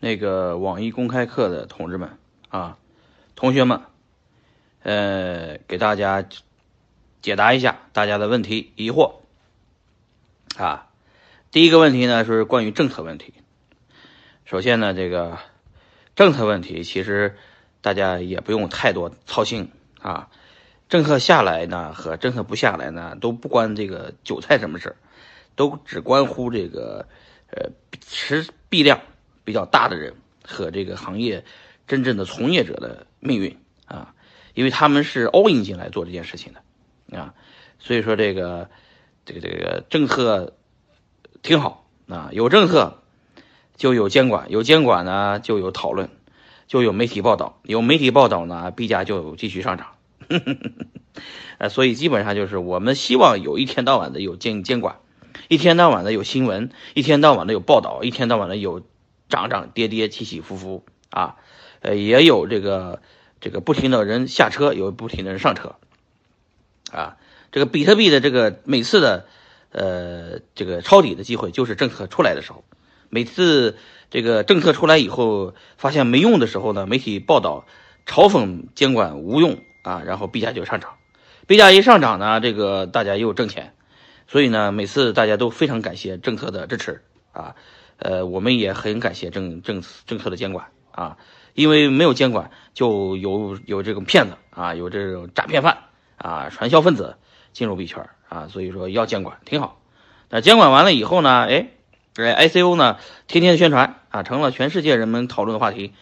那个网易公开课的同志们啊，同学们，呃，给大家解答一下大家的问题疑惑啊。第一个问题呢是关于政策问题。首先呢，这个政策问题其实大家也不用太多操心啊。政策下来呢和政策不下来呢都不关这个韭菜什么事都只关乎这个呃持币量比较大的人和这个行业真正的从业者的命运啊，因为他们是 all in 进来做这件事情的啊，所以说这个这个这个政策挺好啊，有政策就有监管，有监管呢就有讨论，就有媒体报道，有媒体报道呢币价就继续上涨。呃，所以基本上就是我们希望有一天到晚的有监监管，一天到晚的有新闻，一天到晚的有报道，一天到晚的有涨涨跌跌起起伏伏啊，呃，也有这个这个不停的人下车，有不停的人上车啊。这个比特币的这个每次的呃这个抄底的机会，就是政策出来的时候，每次这个政策出来以后发现没用的时候呢，媒体报道嘲讽监管无用。啊，然后币价就上涨，币价一上涨呢，这个大家又挣钱，所以呢，每次大家都非常感谢政策的支持啊，呃，我们也很感谢政政政策的监管啊，因为没有监管，就有有这种骗子啊，有这种诈骗犯啊，传销分子进入币圈啊，所以说要监管挺好。那监管完了以后呢，哎，哎，ICO 呢，天天宣传啊，成了全世界人们讨论的话题，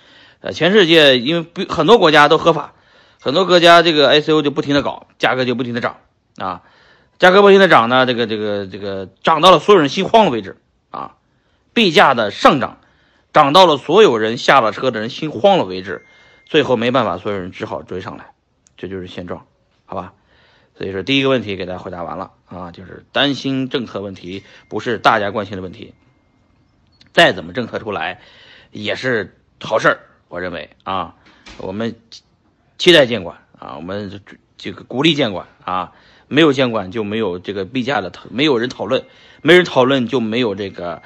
呃，全世界因为很多国家都合法。很多国家这个 ICO 就不停的搞，价格就不停的涨啊，价格不停的涨呢，这个这个这个涨到了所有人心慌的位置啊，币价的上涨涨到了所有人下了车的人心慌了为止，最后没办法，所有人只好追上来，这就是现状，好吧？所以说第一个问题给大家回答完了啊，就是担心政策问题不是大家关心的问题，再怎么政策出来也是好事儿，我认为啊，我们。期待监管啊，我们这个鼓励监管啊，没有监管就没有这个币价的，没有人讨论，没人讨论就没有这个，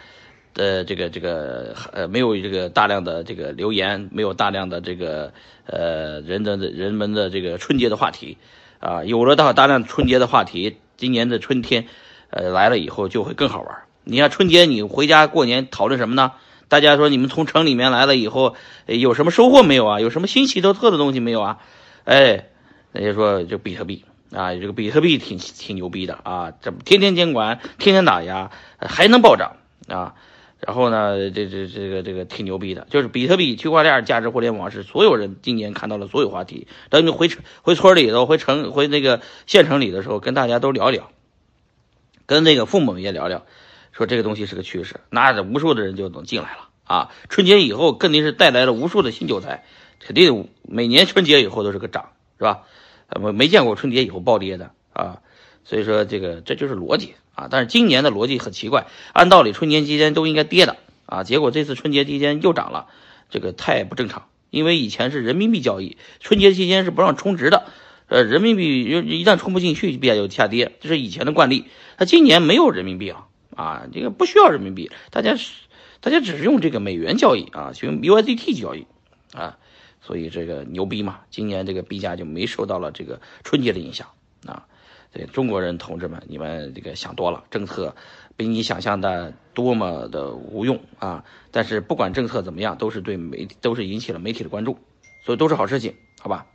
呃，这个这个呃，没有这个大量的这个留言，没有大量的这个呃人的人们的这个春节的话题啊，有了大大量春节的话题，今年的春天呃来了以后就会更好玩。你看春节你回家过年讨论什么呢？大家说你们从城里面来了以后，有什么收获没有啊？有什么新奇特特的东西没有啊？哎，人家说就比特币啊，这个比特币挺挺牛逼的啊，这天天监管，天天打压，还能暴涨啊？然后呢，这这这个这个挺牛逼的，就是比特币、区块链、价值互联网是所有人今年看到了所有话题。等你回回村里头、回城、回那个县城里的时候，跟大家都聊聊，跟那个父母也聊聊。说这个东西是个趋势，那无数的人就能进来了啊！春节以后肯定是带来了无数的新韭菜，肯定每年春节以后都是个涨，是吧？我没见过春节以后暴跌的啊，所以说这个这就是逻辑啊。但是今年的逻辑很奇怪，按道理春节期间都应该跌的啊，结果这次春节期间又涨了，这个太不正常。因为以前是人民币交易，春节期间是不让充值的，呃，人民币一旦充不进去，币价就下跌，这是以前的惯例。他今年没有人民币啊。啊，这个不需要人民币，大家是大家只是用这个美元交易啊，用 USDT 交易啊，所以这个牛逼嘛，今年这个币价就没受到了这个春节的影响啊。对中国人同志们，你们这个想多了，政策比你想象的多么的无用啊！但是不管政策怎么样，都是对媒都是引起了媒体的关注，所以都是好事情，好吧？